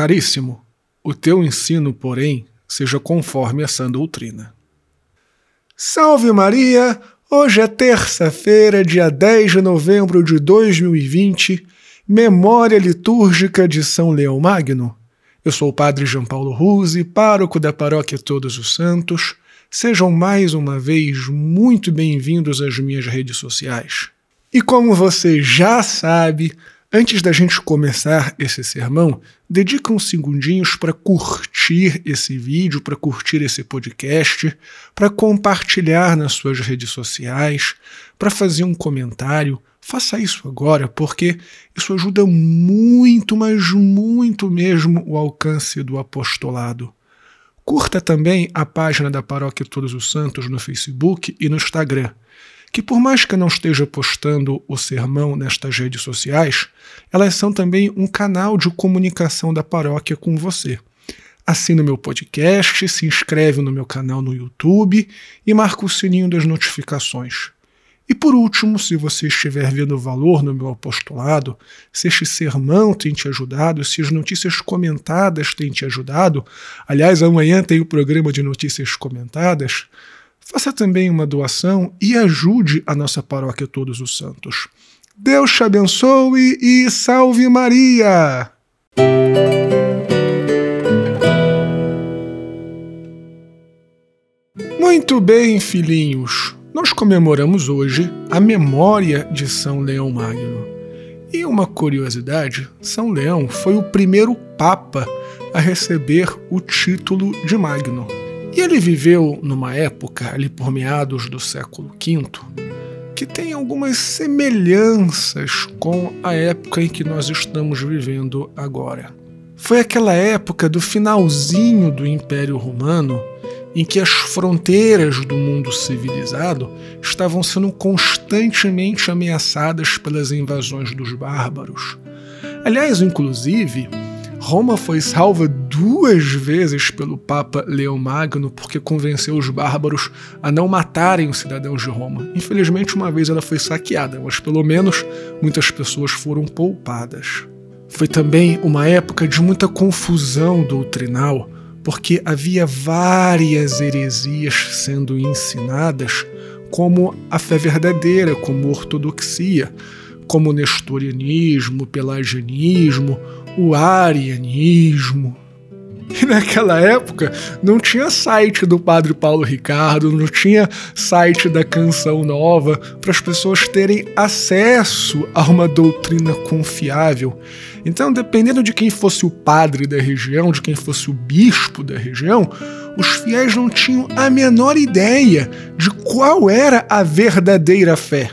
caríssimo, o teu ensino, porém, seja conforme essa doutrina. Salve Maria! Hoje é terça-feira, dia 10 de novembro de 2020, memória litúrgica de São Leão Magno. Eu sou o Padre João Paulo Ruse, pároco da Paróquia Todos os Santos. Sejam mais uma vez muito bem-vindos às minhas redes sociais. E como você já sabe, Antes da gente começar esse sermão, dedica uns segundinhos para curtir esse vídeo, para curtir esse podcast, para compartilhar nas suas redes sociais, para fazer um comentário. Faça isso agora, porque isso ajuda muito, mas muito mesmo o alcance do apostolado. Curta também a página da Paróquia Todos os Santos no Facebook e no Instagram que por mais que não esteja postando o sermão nestas redes sociais, elas são também um canal de comunicação da paróquia com você. Assina o meu podcast, se inscreve no meu canal no YouTube e marca o sininho das notificações. E por último, se você estiver vendo valor no meu apostolado, se este sermão tem te ajudado, se as notícias comentadas têm te ajudado, aliás, amanhã tem o programa de notícias comentadas, Faça também uma doação e ajude a nossa paróquia Todos os Santos. Deus te abençoe e salve Maria! Muito bem, filhinhos. Nós comemoramos hoje a memória de São Leão Magno. E uma curiosidade: São Leão foi o primeiro Papa a receber o título de Magno. E ele viveu numa época, ali por meados do século V, que tem algumas semelhanças com a época em que nós estamos vivendo agora. Foi aquela época do finalzinho do Império Romano em que as fronteiras do mundo civilizado estavam sendo constantemente ameaçadas pelas invasões dos bárbaros. Aliás, inclusive, Roma foi salva duas vezes pelo Papa Leão Magno porque convenceu os bárbaros a não matarem os cidadãos de Roma. Infelizmente, uma vez ela foi saqueada, mas pelo menos muitas pessoas foram poupadas. Foi também uma época de muita confusão doutrinal, porque havia várias heresias sendo ensinadas, como a fé verdadeira, como ortodoxia, como nestorianismo, pelagianismo, o arianismo. E naquela época não tinha site do Padre Paulo Ricardo, não tinha site da Canção Nova para as pessoas terem acesso a uma doutrina confiável. Então, dependendo de quem fosse o padre da região, de quem fosse o bispo da região, os fiéis não tinham a menor ideia de qual era a verdadeira fé.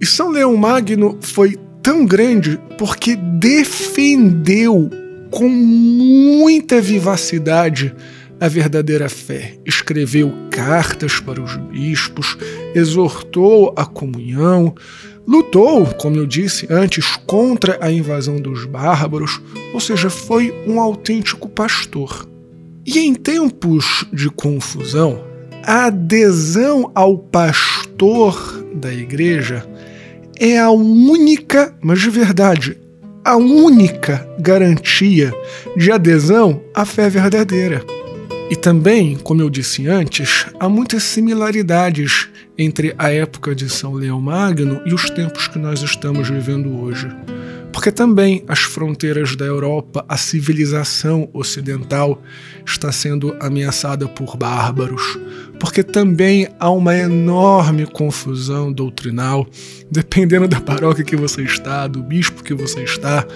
E São Leão Magno foi tão grande porque defendeu com muita vivacidade a verdadeira fé. Escreveu cartas para os bispos, exortou a comunhão, lutou, como eu disse antes, contra a invasão dos bárbaros, ou seja, foi um autêntico pastor. E em tempos de confusão, a adesão ao pastor da igreja é a única, mas de verdade, a única garantia de adesão à fé verdadeira. E também, como eu disse antes, há muitas similaridades entre a época de São Leão Magno e os tempos que nós estamos vivendo hoje. Porque também as fronteiras da Europa, a civilização ocidental está sendo ameaçada por bárbaros. Porque também há uma enorme confusão doutrinal, dependendo da paróquia que você está, do bispo que você está,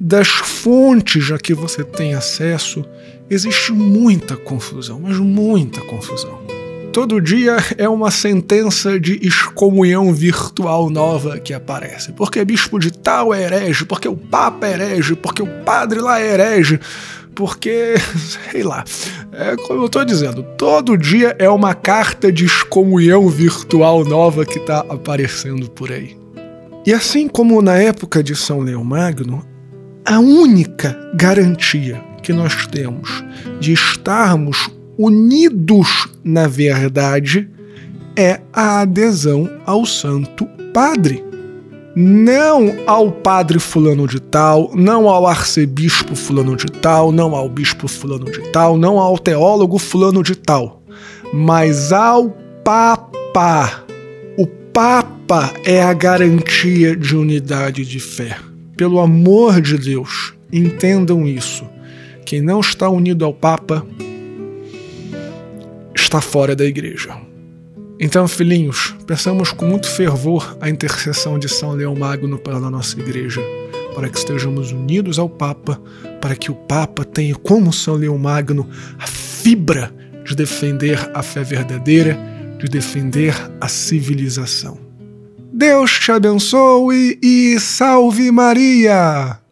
das fontes a que você tem acesso, existe muita confusão, mas muita confusão. Todo dia é uma sentença de excomunhão virtual nova que aparece. Porque bispo de tal é herege, porque o papa é herege, porque o padre lá é herege, porque, sei lá, é como eu estou dizendo, todo dia é uma carta de excomunhão virtual nova que está aparecendo por aí. E assim como na época de São Leão Magno, a única garantia que nós temos de estarmos unidos na verdade é a adesão ao Santo Padre. Não ao padre fulano de tal, não ao arcebispo fulano de tal, não ao bispo fulano de tal, não ao teólogo fulano de tal, mas ao Papa. O Papa é a garantia de unidade de fé. Pelo amor de Deus, entendam isso. Quem não está unido ao Papa está fora da igreja. Então, filhinhos, peçamos com muito fervor a intercessão de São Leão Magno para a nossa igreja, para que estejamos unidos ao Papa, para que o Papa tenha, como São Leão Magno, a fibra de defender a fé verdadeira, de defender a civilização. Deus te abençoe e salve Maria!